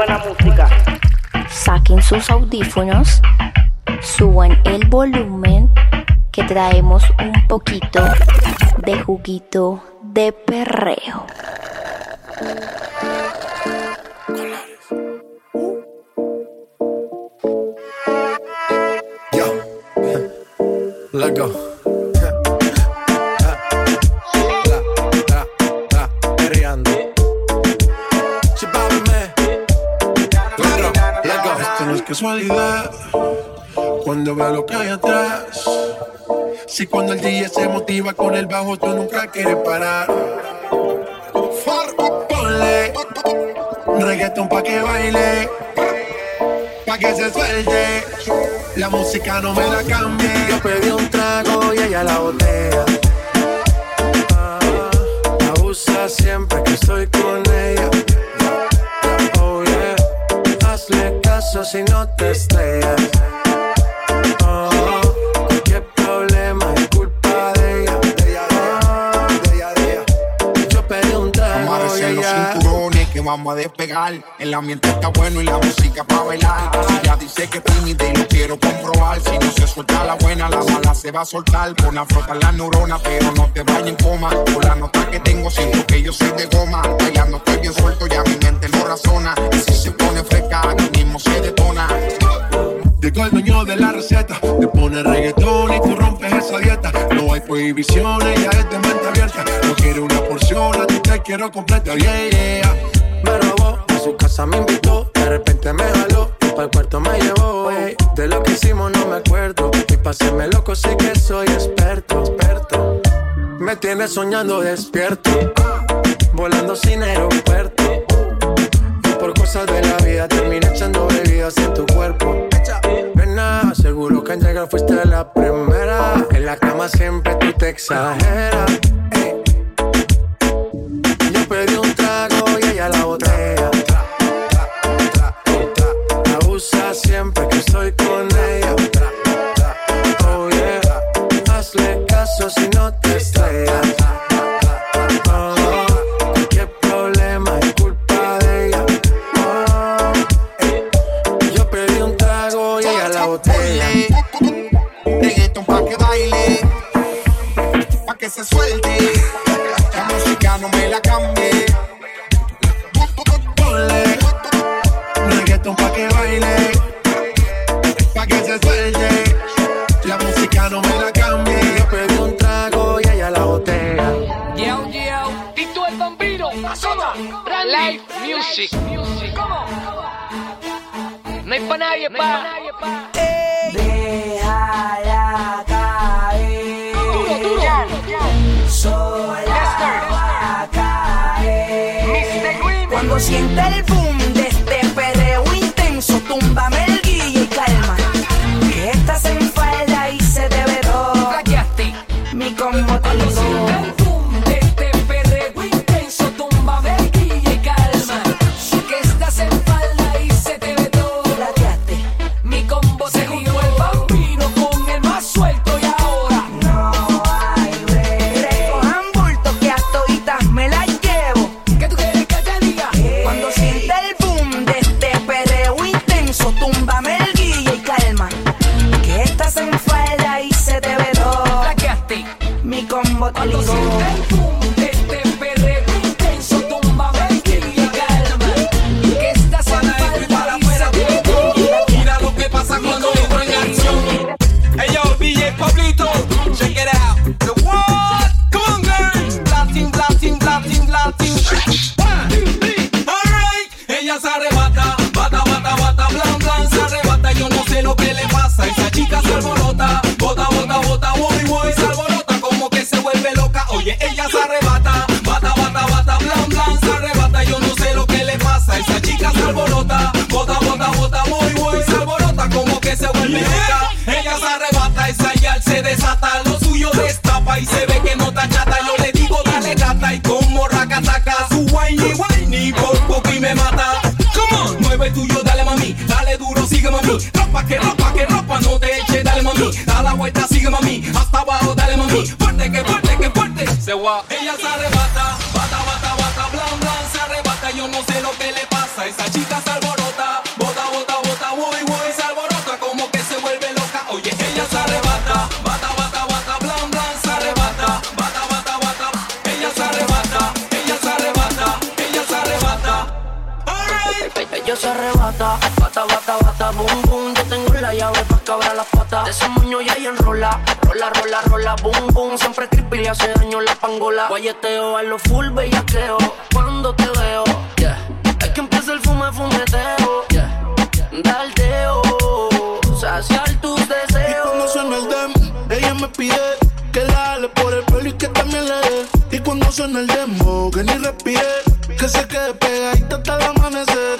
buena música. Saquen sus audífonos, suban el volumen, que traemos un poquito de juguito de perreo. Let go. Casualidad cuando veo lo que hay atrás. Si cuando el día se motiva con el bajo, tú nunca quieres parar. Ponle reggaeton pa' que baile, pa' que se suelte. La música no me la cambie. Yo pedí un trago y ella la botella. Ah, la usa siempre que estoy con ella. Oh yeah, hazle caso si no te estrellas. Oh, vamos a despegar. El ambiente está bueno y la música para bailar. Si ella dice que es tímida y lo quiero comprobar. Si no se suelta la buena, la mala se va a soltar. Pon a frotar la neurona, pero no te vayas en coma. Por la nota que tengo, siento que yo soy de goma. Bailando estoy bien suelto, ya mi mente no razona. Y si se pone fresca, aquí mismo se detona. Llegó el dueño de la receta, te pone reggaetón y tú rompes esa dieta. No hay prohibiciones, ya es de mente abierta. No quiero una porción, a ti te quiero completa, yeah, yeah. Me robó, a su casa me invitó, de repente me jaló, y el cuarto me llevó, ey. De lo que hicimos no me acuerdo, y paséme loco, sé que soy experto, experto. Me tienes soñando despierto, volando sin aeropuerto. Y por cosas de la vida terminé echando bebidas en tu cuerpo. Nena, seguro que en llegar fuiste la primera. En la cama siempre tú te exageras. ey. Si no te estrellas. Oh, cualquier problema es culpa de ella. Yo pedí un trago y ella la botella. Reggaeton pa' que baile, pa' que se suelte. La música no me la cambie. Ponle reggaetón pa' que baile, Music. ¿Cómo? No hay pa' nadie, pa. Déjala caer. Duro, duro. Sola va a caer. Cuando sienta el boom agua. Ella se arrebata, bata, bata, bata, blan, blan, se arrebata. Yo no sé lo que le pasa. Esa chica se alborota, bota, bota, bota, voy, voy, se alborota, como que se vuelve loca. Oye, ella se arrebata, bata, bata, bata, blan, blan, se arrebata, bata, bata, bata. Ella se arrebata, ella se arrebata, ella se arrebata. Ella se arrebata, bata, bata, bata, boom que abra las. De ese moño ya ahí enrola. Rola, rola, rola, boom, boom. Siempre creepy le hace daño la pangola. Guayeteo a lo full bellaqueo. Cuando te veo, yeah. Es que empieza el fume, fumeteo, yeah. Daldeo, saciar tus deseos. Y cuando suena el dem, ella me pide que la ale por el pelo y que también le dé. Y cuando suena el demo, que ni respire, que se quede pegadita hasta el amanecer.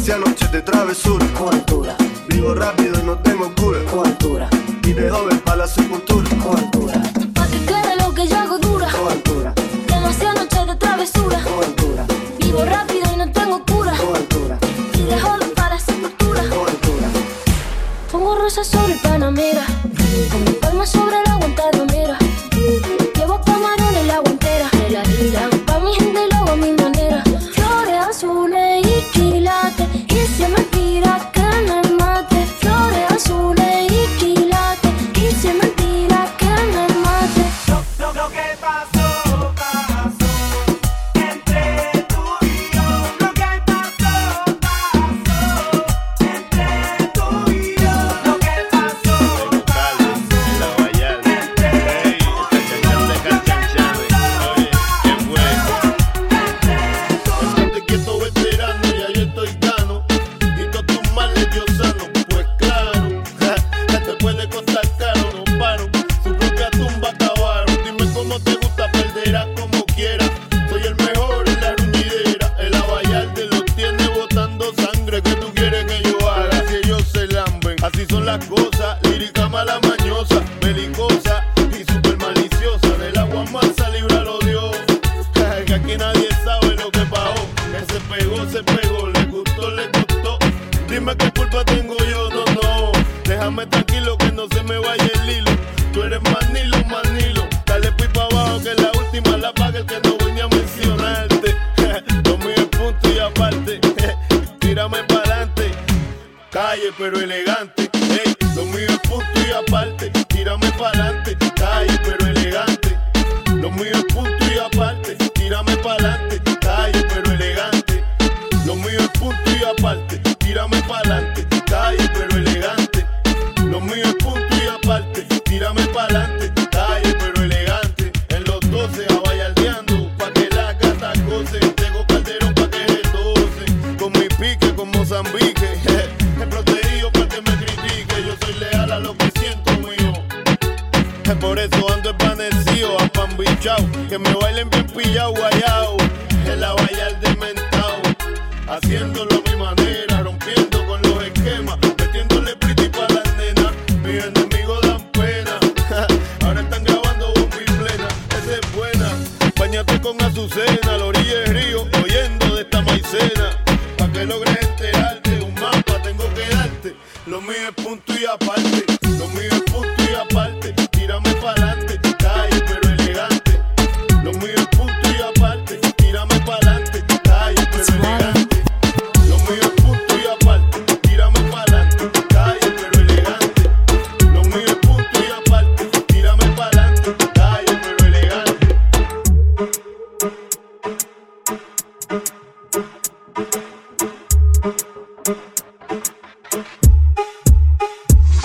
Demasiada noche de travesura. Cultura. Vivo rápido y no tengo cura. Cultura. Y de joven para la sepultura. Cultura. Pa' que quede lo que yo hago dura. Cultura. Demasiada noche de travesura. Cultura. Vivo rápido y no tengo cura. Cultura. Y de joven para la sepultura. Cultura. Pongo rosas apague el que no voy a mencionarte. Los míos punto y aparte. Tírame para adelante. Calle pero elegante.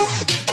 Woo!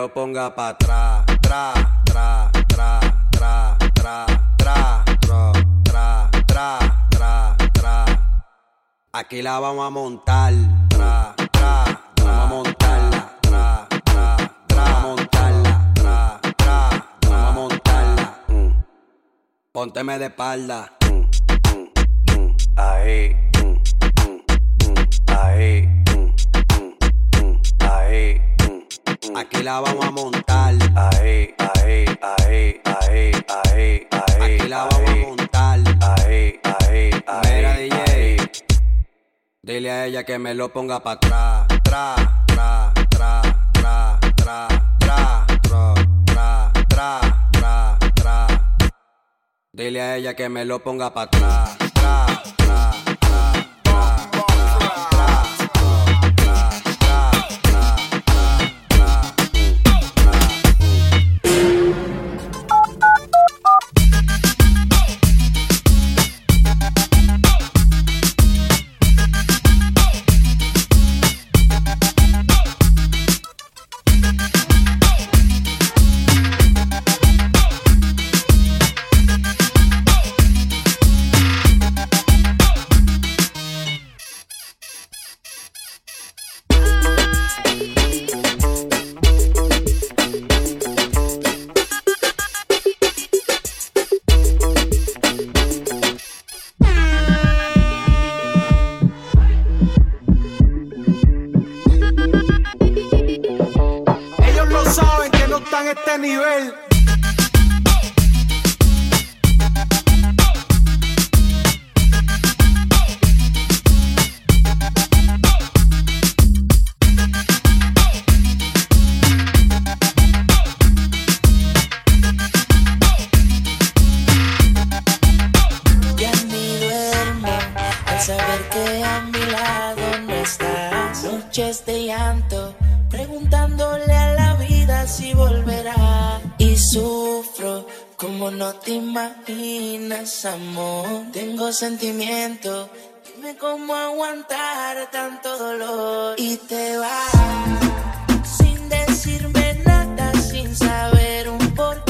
lo ponga pa' atrás. Tra, tra, tra, tra, tra, tra, tra, tra, tra, tra, tra. Aquí la vamos a montar. Tra, tra, tra, a montarla. Tra, tra, tra, a montarla. Tra, tra, tra, a montarla. Pónteme de espalda. Ahí. Ahí. Aquí la vamos a montar. Ahí, ahí, ahí, ahí, ahí, ahí. Aquí la vamos a montar. Ahí, ahí, ahí. Mira, DJ. Dile a ella que me lo ponga pa' atrás. Tra, tra, tra, tra, tra, tra, tra, tra, tra, tra, tra. Dile a ella que me lo ponga pa' atrás. Tengo sentimiento, dime cómo aguantar tanto dolor. Y te vas sin decirme nada, sin saber un porqué.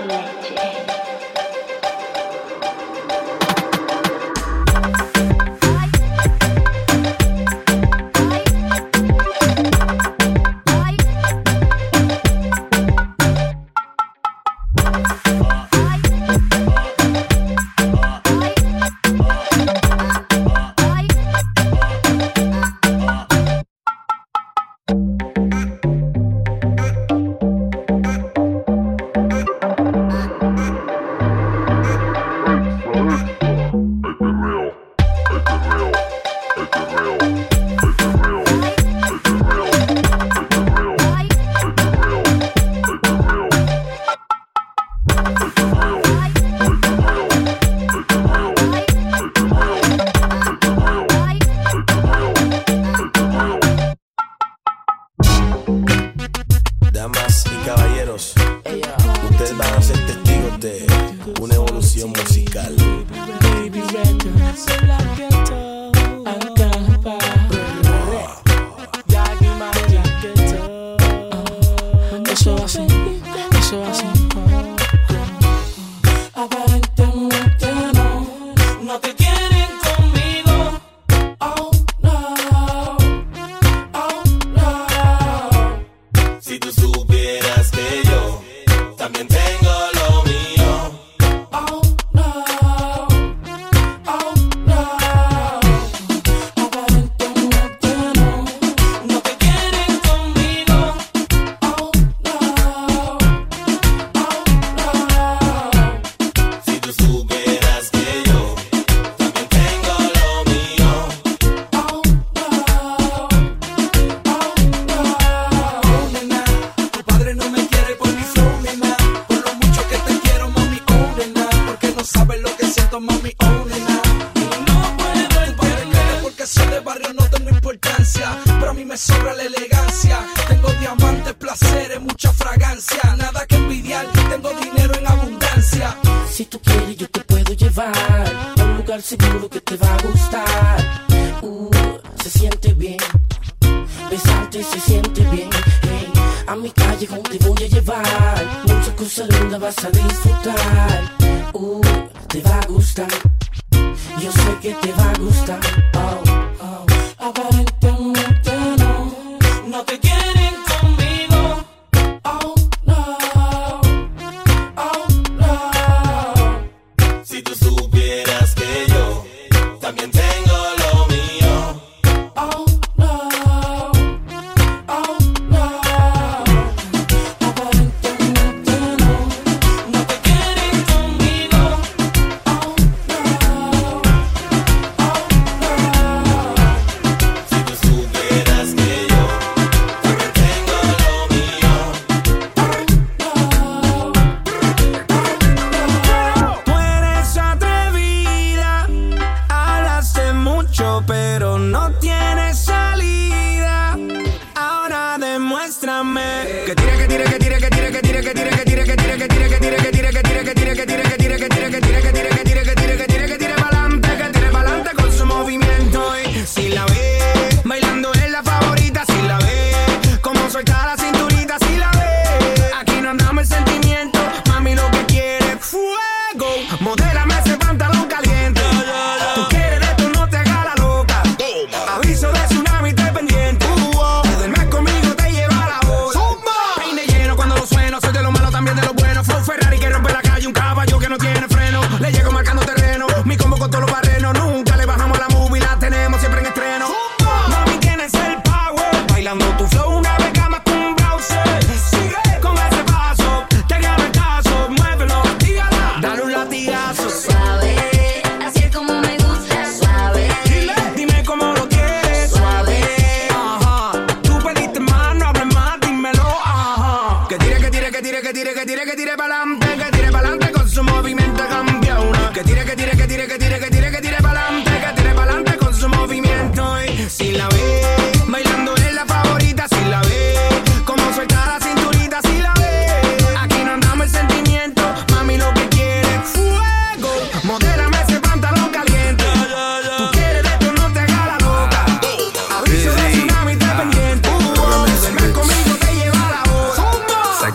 the night.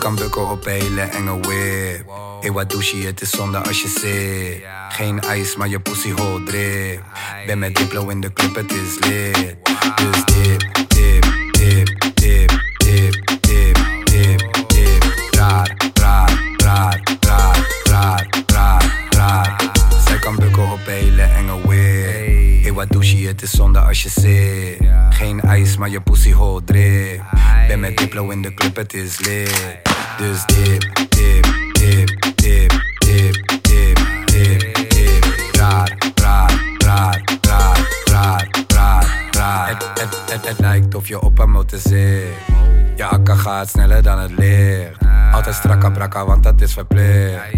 Kan bukken op hele enge whip. Wat douche het is zonde als je zit. Geen ijs, maar je pussy hol drip. Ben met Diplo in de club, het is lit. Dus dip, dip, dip, dip, dip, dip, dip, dip. Raar, raar, raar, raar, raar, het is zonde als je zit. Geen ijs, maar je pussy hol drip. Ben met Diplo in de club, het is lit. Dus dip, dip, dip, dip, dip, dip, dip, dip. Raar, raar, raar, raar, raar, raar, raar. Het, het, het, het lijkt of je op een motor zit. Je akka gaat sneller dan het licht. Altijd strakka brakka, want dat is verplicht.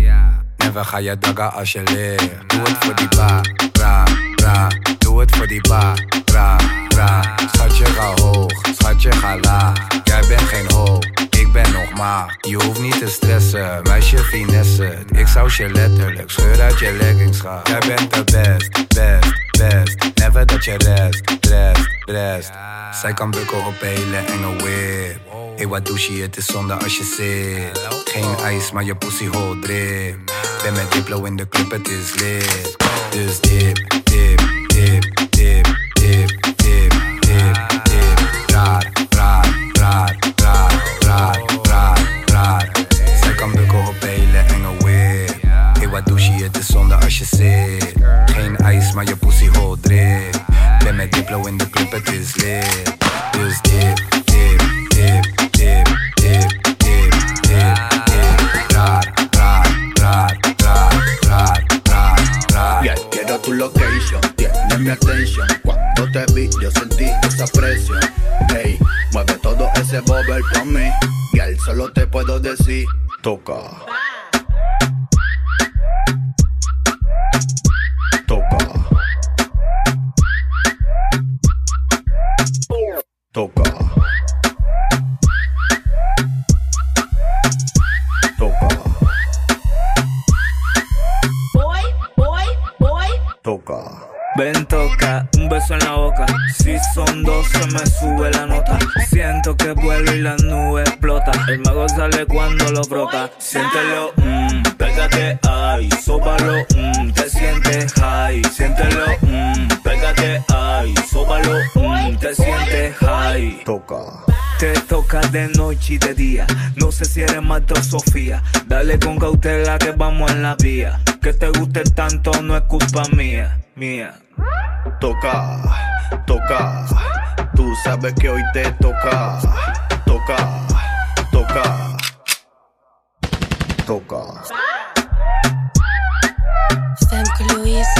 Never ga je dagga als je ligt. Doe het voor die ba, bra, bra. Doe het voor die ba, bra, bra. Schatje ga hoog, schatje ga laag. Jij bent geen hoog, ik ben nog maar. Je hoeft niet te stressen, meisje finesse. Ik zou je letterlijk scheur uit je leggings gaan. Jij bent de best, best, best. Never dat je rest, rest, rest. Zij kan bukken op hele enge whip. Hey, wat douche het is zonde als je zit. Geen ijs, maar je pussy hol drip. Ben met Diplo in de club, het is lit. Dus dip, dip, dip, dip, dip, dip, dip, dip. Raar, raar, raar, raar, raar, raar, raar. Zij kan bukken op hele enge whip. Hey, wat douche je, het is zonde als je zit. Geen ijs, maar je pussy hol drip. Ben met Diplo in de club, het is lit. Dus dip, dip, dip, dip, dip, dip, dip, dip. Raar, raar, raar, raar, raar, raar, raar. Bien, quiero tu location, tienes mi atención. Cuando te vi, yo sentí esa presión boba el mí. Y al solo te puedo decir, toca. Sale cuando lo frota. Siéntelo, mmm, pégate, ay, sóbalo, mmm, te sientes high. Siéntelo, mmm, pégate, ay, sóbalo, mmm, te sientes high. Toca. Te toca de noche y de día. No sé si eres Marta o Sofía. Dale con cautela que vamos en la vía. Que te guste tanto no es culpa mía, mía. Toca, toca. Tú sabes que hoy te toca. Toca, toca. Louisa.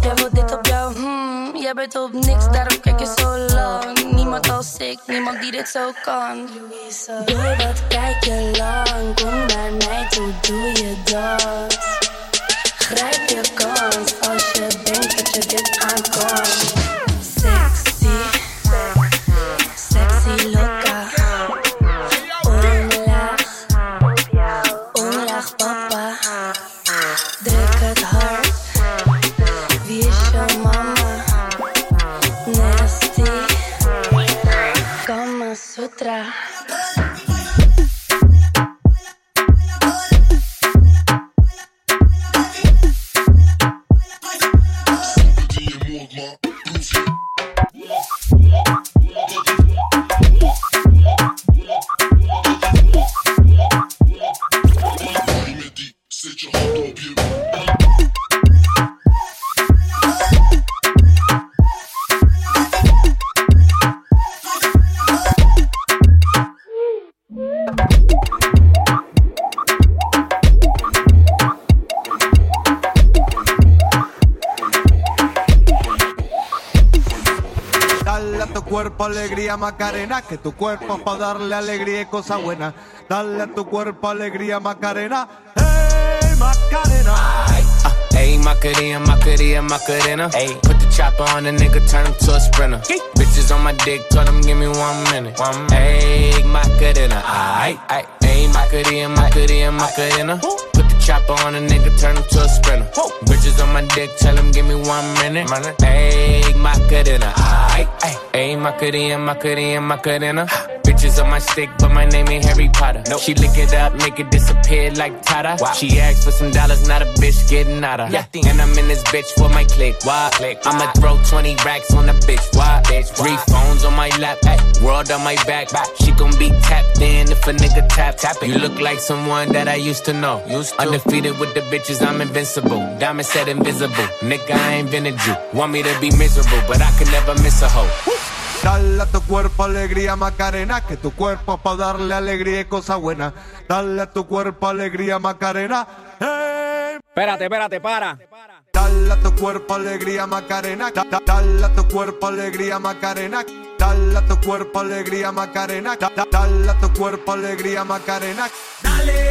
Jij wil dit op jou. Hmm, jij bent op niks, daarom kijk je zo lang. Niemand als ik, niemand die dit zo kan. Boy, wat kijk je lang? Kom naar mij toe, doe je dans. Grijp je kans als je denkt dat je dit aan cuerpo alegría Macarena, que tu cuerpo es para darle alegría y cosa buena. Dale a tu cuerpo alegría Macarena, hey Macarena. Ayy, Macarena, Macarena, Macarena. Ayy, put the chopper on the nigga, turn him to a sprinter. Bitches on my dick, tell them give me one minute. One Ayy, Macarena. Ayy, Macarena, Macarena, Macarena. Chopper on a nigga, turn him to a sprinter. Bitches on my dick, tell him give me one minute. Ayy, Macarena, aight. Ayy, Macarena, Macarena, Macarena. Bitches on my stick, but my name ain't Harry Potter. She lick it up, make it disappear like Tata. She asked for some dollars, not a bitch getting out of. And I'm in this bitch for my click. Why? click. I'ma throw 20 racks on a bitch. Why? bitch Three phones on my lap, ay, world on my back. She gon' be tapped in if a nigga tap. tap it. You look like someone that I used to know. Used to. Undefeated with the bitches, I'm invincible. Diamond said invisible. Nigga, I ain't been a Jew. Want me to be miserable, but I could never miss a hoe. Dale a tu cuerpo alegría Macarena, que tu cuerpo para darle alegría y cosa buena. Dale a tu cuerpo alegría Macarena, hey. Espérate, espérate, para. Dale a tu cuerpo alegría Macarena, da- da- dale a tu cuerpo alegría Macarena, dale a tu cuerpo alegría Macarena, da- da- dale a tu cuerpo alegría Macarena. Dale,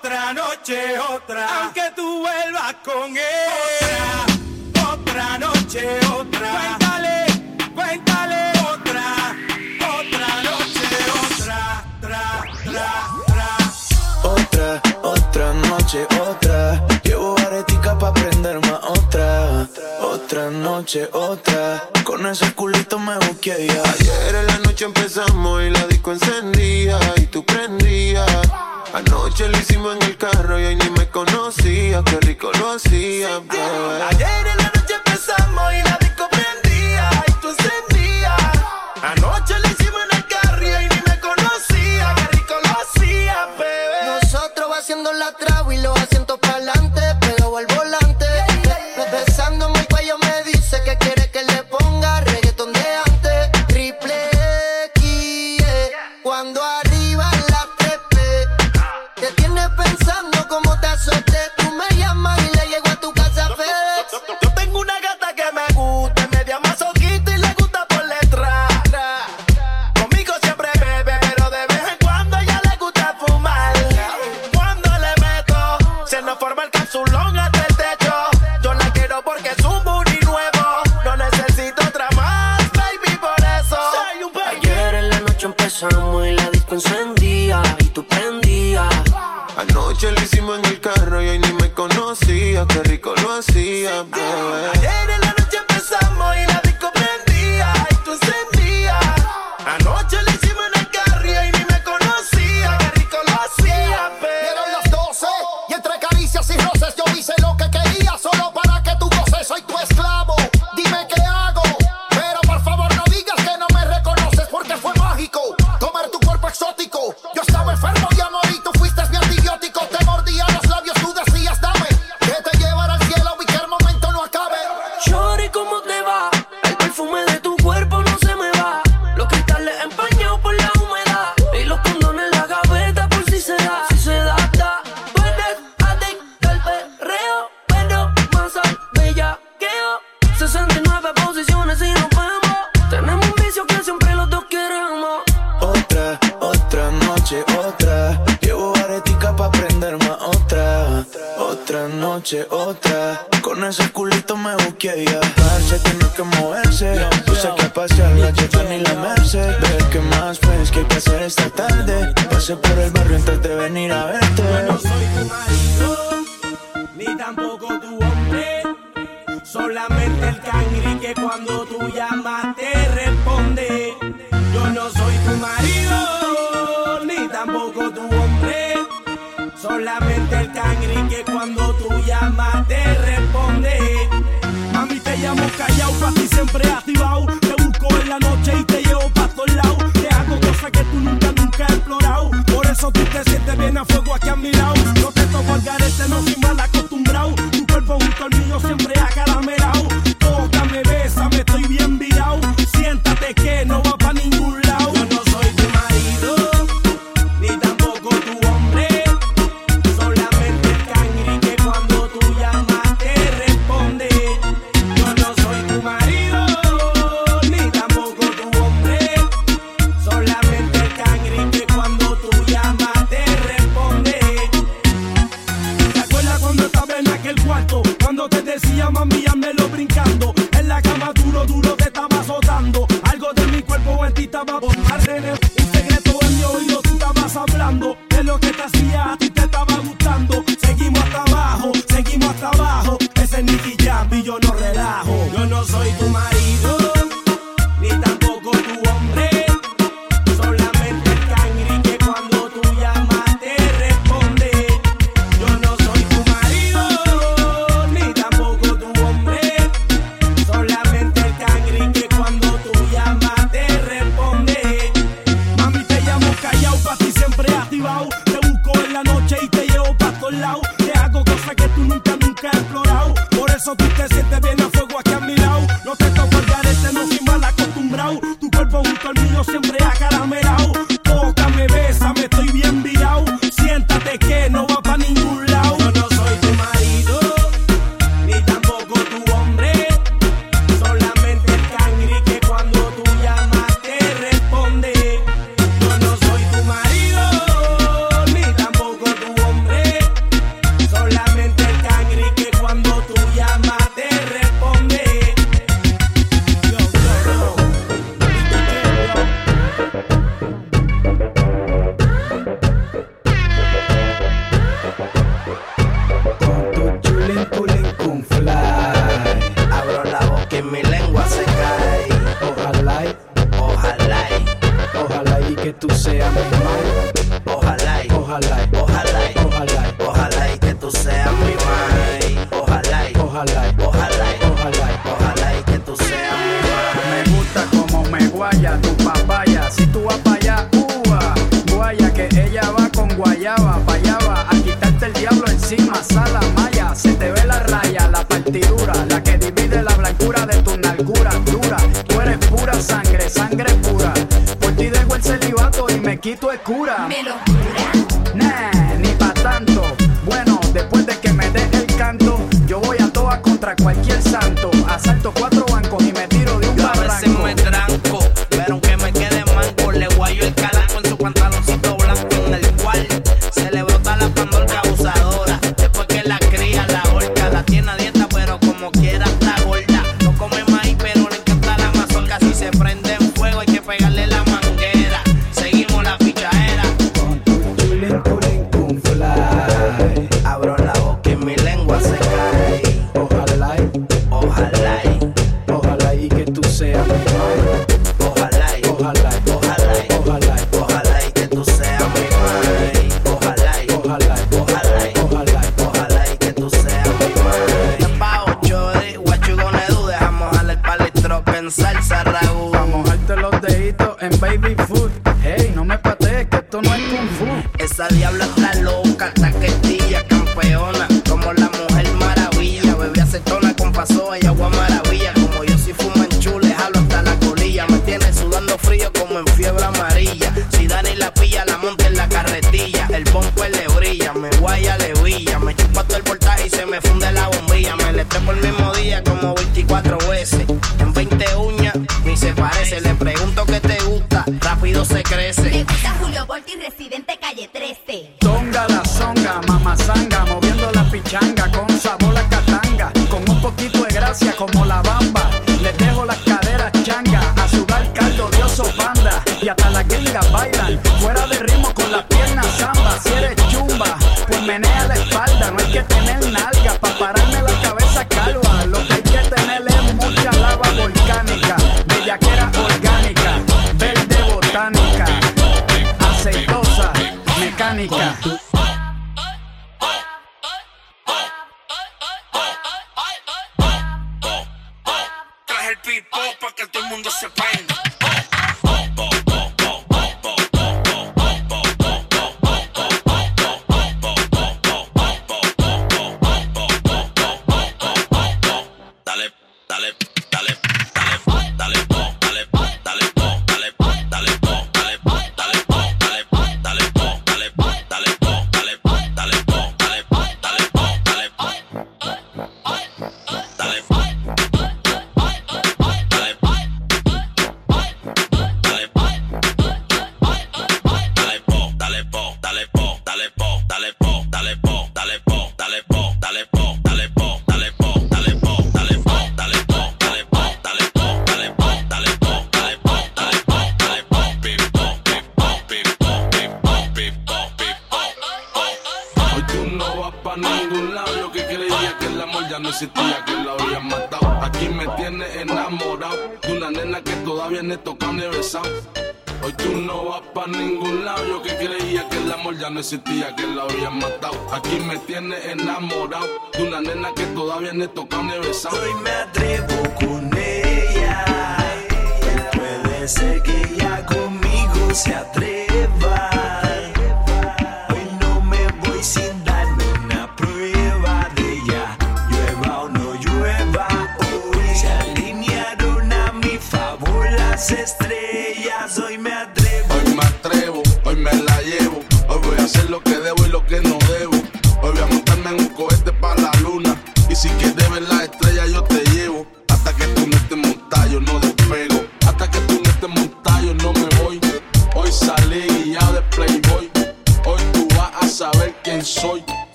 Otra noche, otra. Aunque tú vuelvas con él. Otra, otra noche, otra. Cuéntale, cuéntale. Otra, otra noche, otra. Tra, tra, tra. Otra, otra noche, otra. Llevo aretica pa' prender más otra. Otra noche, otra. Con ese culito me busqué Ayer en la noche empezamos y la disco encendía y tú prendías Anoche lo hicimos en el carro y hoy ni me conocía. Qué rico lo hacía. Ayer en la noche empezamos y la disco prendía y tú encendías. Anoche junto al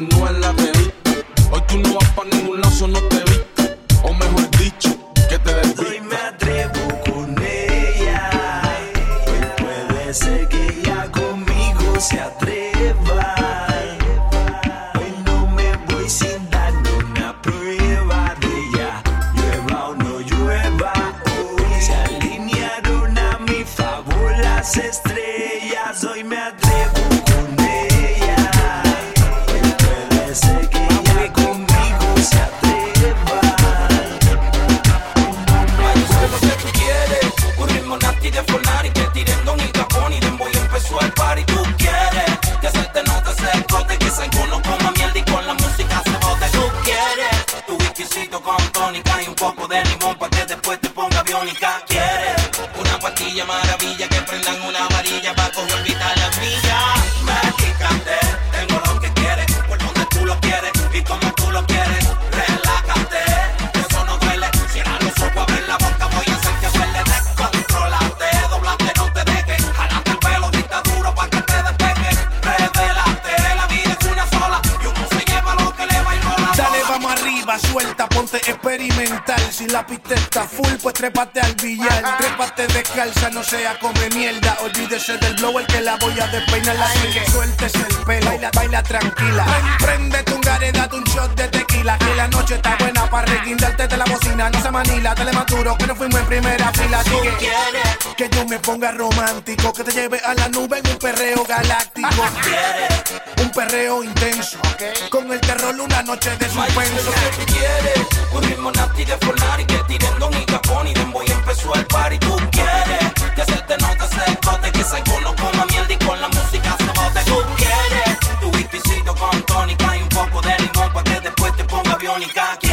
no en la La te está full, pues trépate al billar. Trépate descalza, no sea come mierda. Olvídese del blower que la voy a despeinar. Así que suéltese el pelo, baila, baila tranquila. Prendete un gare, date un shot de tequila. Que la noche está buena para reguindarte de la bocina. No se manila, te le que no fuimos en primera fila. Así que quieres que yo me ponga romántico, que te lleve a la nube en un perreo galáctico. Ah, un perreo intenso, con el terror una noche de suspenso. ¿Qué quieres? Un ritmo nati de fornar party, que tiren don y capón y empezó el party. Tú quieres que se te note ese bote, que salgo no coma mierda y con la música se bote. Tú quieres tu whiskycito con tónica y un poco de limón para que después te ponga biónica.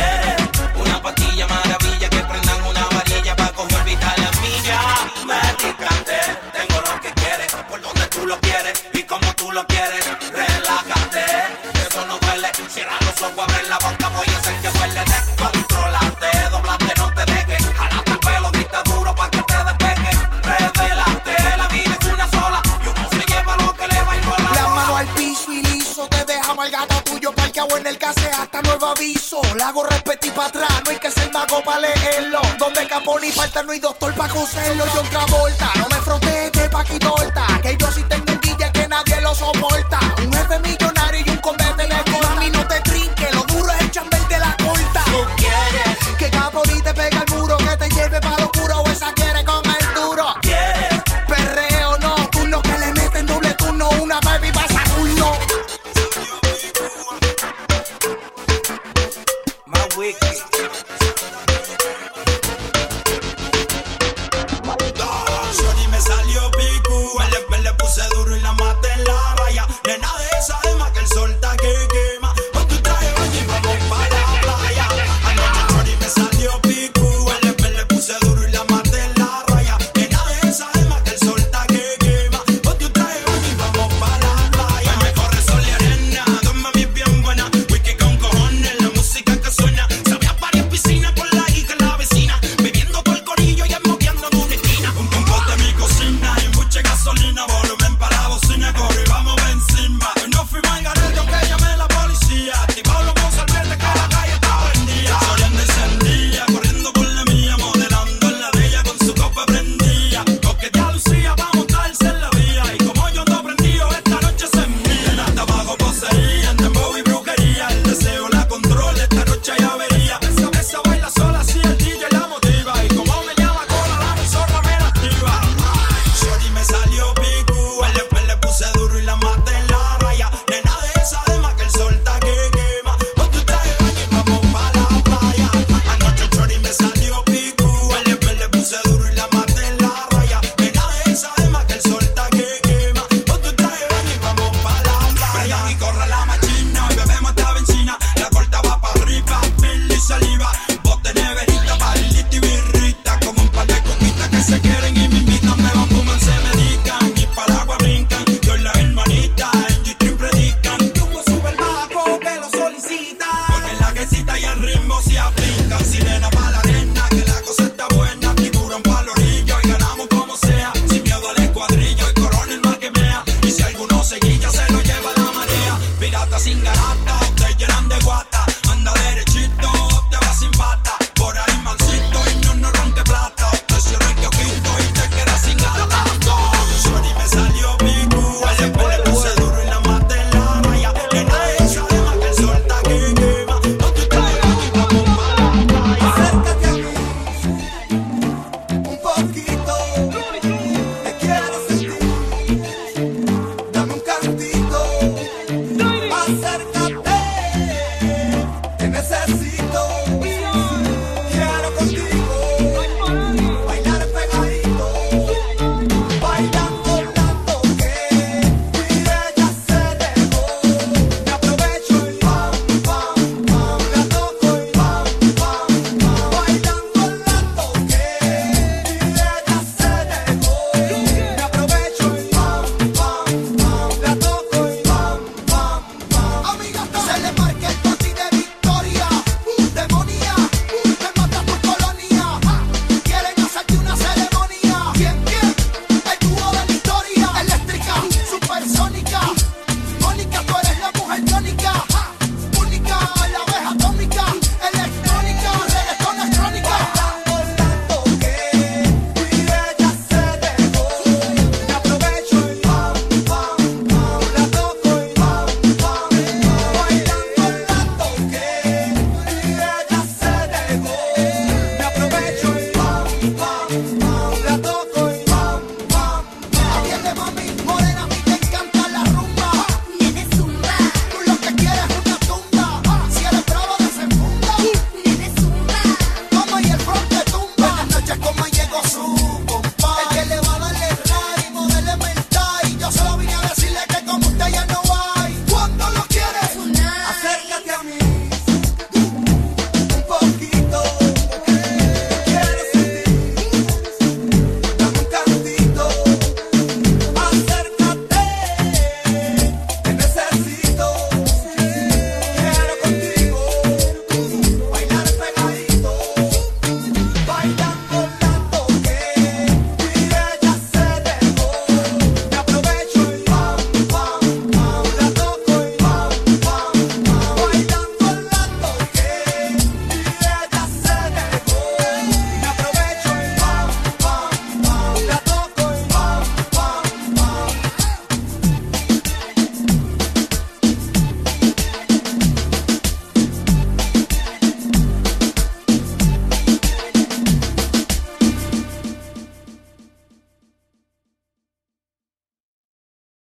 aviso, la hago repetir para atrás, no hay que ser mago para leerlo. Donde capón y falta no hay doctor para coserlo. Yo Travolta, no me froté de Paquito Horta, que yo sí tengo un DJ que nadie lo soporta. Un jefe millonario nos vemos